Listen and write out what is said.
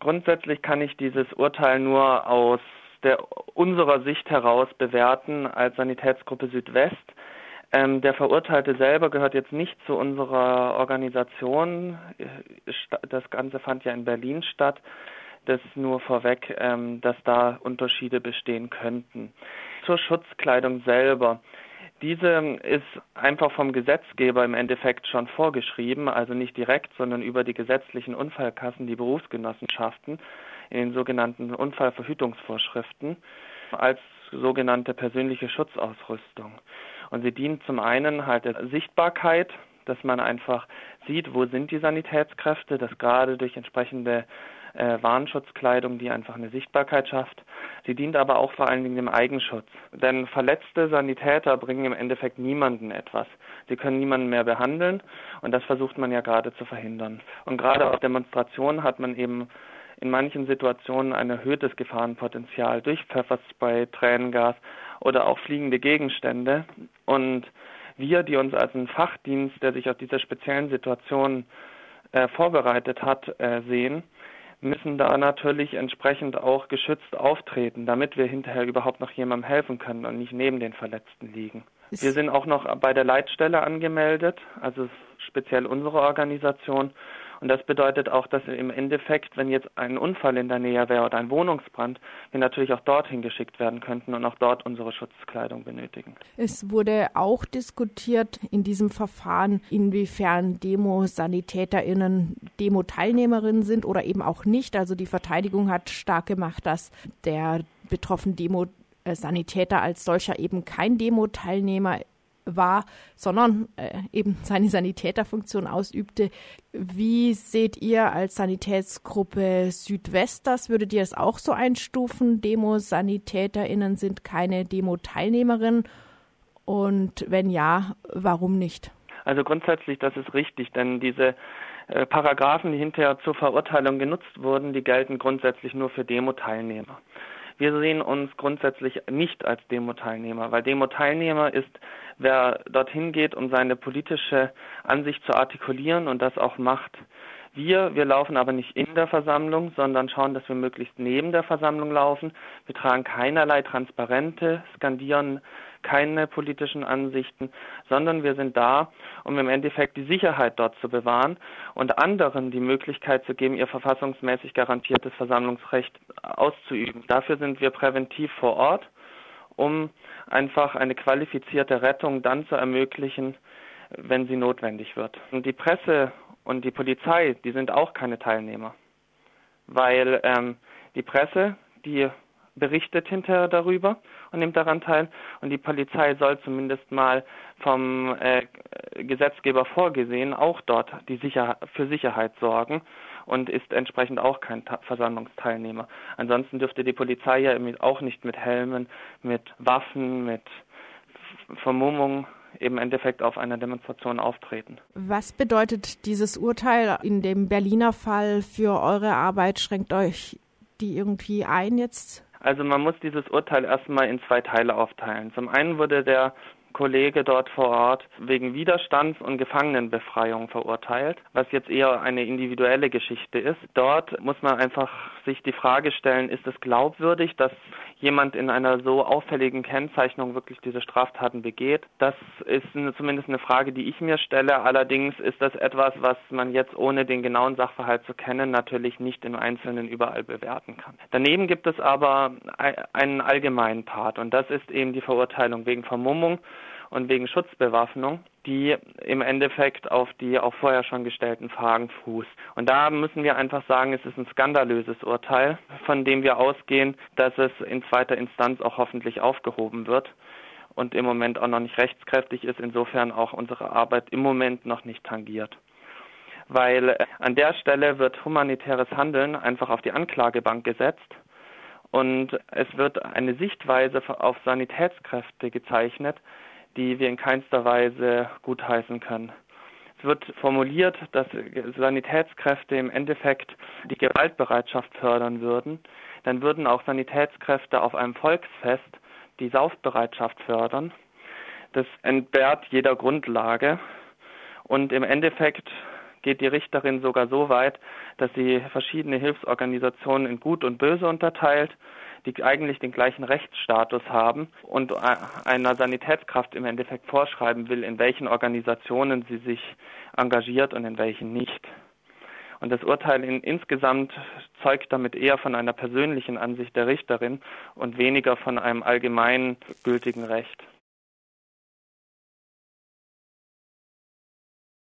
Grundsätzlich kann ich dieses Urteil nur aus der, unserer Sicht heraus bewerten als Sanitätsgruppe Südwest. Ähm, der Verurteilte selber gehört jetzt nicht zu unserer Organisation. Das Ganze fand ja in Berlin statt. Das nur vorweg, ähm, dass da Unterschiede bestehen könnten. Zur Schutzkleidung selber. Diese ist einfach vom Gesetzgeber im Endeffekt schon vorgeschrieben, also nicht direkt, sondern über die gesetzlichen Unfallkassen, die Berufsgenossenschaften in den sogenannten Unfallverhütungsvorschriften als sogenannte persönliche Schutzausrüstung. Und sie dient zum einen halt der Sichtbarkeit, dass man einfach sieht, wo sind die Sanitätskräfte, dass gerade durch entsprechende äh, Warnschutzkleidung, die einfach eine Sichtbarkeit schafft. Sie dient aber auch vor allen Dingen dem Eigenschutz. Denn verletzte Sanitäter bringen im Endeffekt niemanden etwas. Sie können niemanden mehr behandeln und das versucht man ja gerade zu verhindern. Und gerade auf Demonstrationen hat man eben in manchen Situationen ein erhöhtes Gefahrenpotenzial durch Pfefferspray, Tränengas oder auch fliegende Gegenstände. Und wir, die uns als ein Fachdienst, der sich auf diese speziellen Situationen äh, vorbereitet hat, äh, sehen, müssen da natürlich entsprechend auch geschützt auftreten, damit wir hinterher überhaupt noch jemandem helfen können und nicht neben den Verletzten liegen. Wir sind auch noch bei der Leitstelle angemeldet, also speziell unsere Organisation. Und das bedeutet auch, dass im Endeffekt, wenn jetzt ein Unfall in der Nähe wäre oder ein Wohnungsbrand, wir natürlich auch dorthin geschickt werden könnten und auch dort unsere Schutzkleidung benötigen. Es wurde auch diskutiert in diesem Verfahren, inwiefern Demo-SanitäterInnen Demo-Teilnehmerinnen sind oder eben auch nicht. Also die Verteidigung hat stark gemacht, dass der betroffene Demo Sanitäter als solcher eben kein Demo-Teilnehmer war, sondern äh, eben seine Sanitäterfunktion ausübte. Wie seht ihr als Sanitätsgruppe Südwest das? Würdet ihr es auch so einstufen? Demo-SanitäterInnen sind keine Demo-Teilnehmerinnen? Und wenn ja, warum nicht? Also grundsätzlich, das ist richtig, denn diese äh, Paragraphen, die hinterher zur Verurteilung genutzt wurden, die gelten grundsätzlich nur für Demo-Teilnehmer. Wir sehen uns grundsätzlich nicht als Demo-Teilnehmer, weil Demo-Teilnehmer ist, wer dorthin geht, um seine politische Ansicht zu artikulieren und das auch macht. Wir, wir laufen aber nicht in der Versammlung, sondern schauen, dass wir möglichst neben der Versammlung laufen. Wir tragen keinerlei Transparente, skandieren keine politischen Ansichten, sondern wir sind da, um im Endeffekt die Sicherheit dort zu bewahren und anderen die Möglichkeit zu geben, ihr verfassungsmäßig garantiertes Versammlungsrecht auszuüben. Dafür sind wir präventiv vor Ort, um einfach eine qualifizierte Rettung dann zu ermöglichen, wenn sie notwendig wird. Und die Presse und die Polizei, die sind auch keine Teilnehmer, weil ähm, die Presse, die berichtet hinterher darüber und nimmt daran teil. Und die Polizei soll zumindest mal vom äh, Gesetzgeber vorgesehen auch dort die Sicher für Sicherheit sorgen und ist entsprechend auch kein Ta Versammlungsteilnehmer. Ansonsten dürfte die Polizei ja auch nicht mit Helmen, mit Waffen, mit Vermummung im Endeffekt auf einer Demonstration auftreten. Was bedeutet dieses Urteil in dem Berliner Fall für eure Arbeit? Schränkt euch die irgendwie ein jetzt? Also man muss dieses Urteil erstmal in zwei Teile aufteilen. Zum einen wurde der Kollege dort vor Ort wegen Widerstands- und Gefangenenbefreiung verurteilt, was jetzt eher eine individuelle Geschichte ist. Dort muss man einfach sich die Frage stellen, ist es glaubwürdig, dass jemand in einer so auffälligen Kennzeichnung wirklich diese Straftaten begeht? Das ist eine, zumindest eine Frage, die ich mir stelle. Allerdings ist das etwas, was man jetzt ohne den genauen Sachverhalt zu kennen natürlich nicht im Einzelnen überall bewerten kann. Daneben gibt es aber einen allgemeinen Part und das ist eben die Verurteilung wegen Vermummung und wegen Schutzbewaffnung, die im Endeffekt auf die auch vorher schon gestellten Fragen fußt. Und da müssen wir einfach sagen, es ist ein skandalöses Urteil, von dem wir ausgehen, dass es in zweiter Instanz auch hoffentlich aufgehoben wird und im Moment auch noch nicht rechtskräftig ist, insofern auch unsere Arbeit im Moment noch nicht tangiert. Weil an der Stelle wird humanitäres Handeln einfach auf die Anklagebank gesetzt und es wird eine Sichtweise auf Sanitätskräfte gezeichnet, die wir in keinster Weise gutheißen können. Es wird formuliert, dass Sanitätskräfte im Endeffekt die Gewaltbereitschaft fördern würden. Dann würden auch Sanitätskräfte auf einem Volksfest die Saufbereitschaft fördern. Das entbehrt jeder Grundlage. Und im Endeffekt geht die Richterin sogar so weit, dass sie verschiedene Hilfsorganisationen in Gut und Böse unterteilt die eigentlich den gleichen Rechtsstatus haben und einer Sanitätskraft im Endeffekt vorschreiben will, in welchen Organisationen sie sich engagiert und in welchen nicht. Und das Urteil in, insgesamt zeugt damit eher von einer persönlichen Ansicht der Richterin und weniger von einem allgemein gültigen Recht.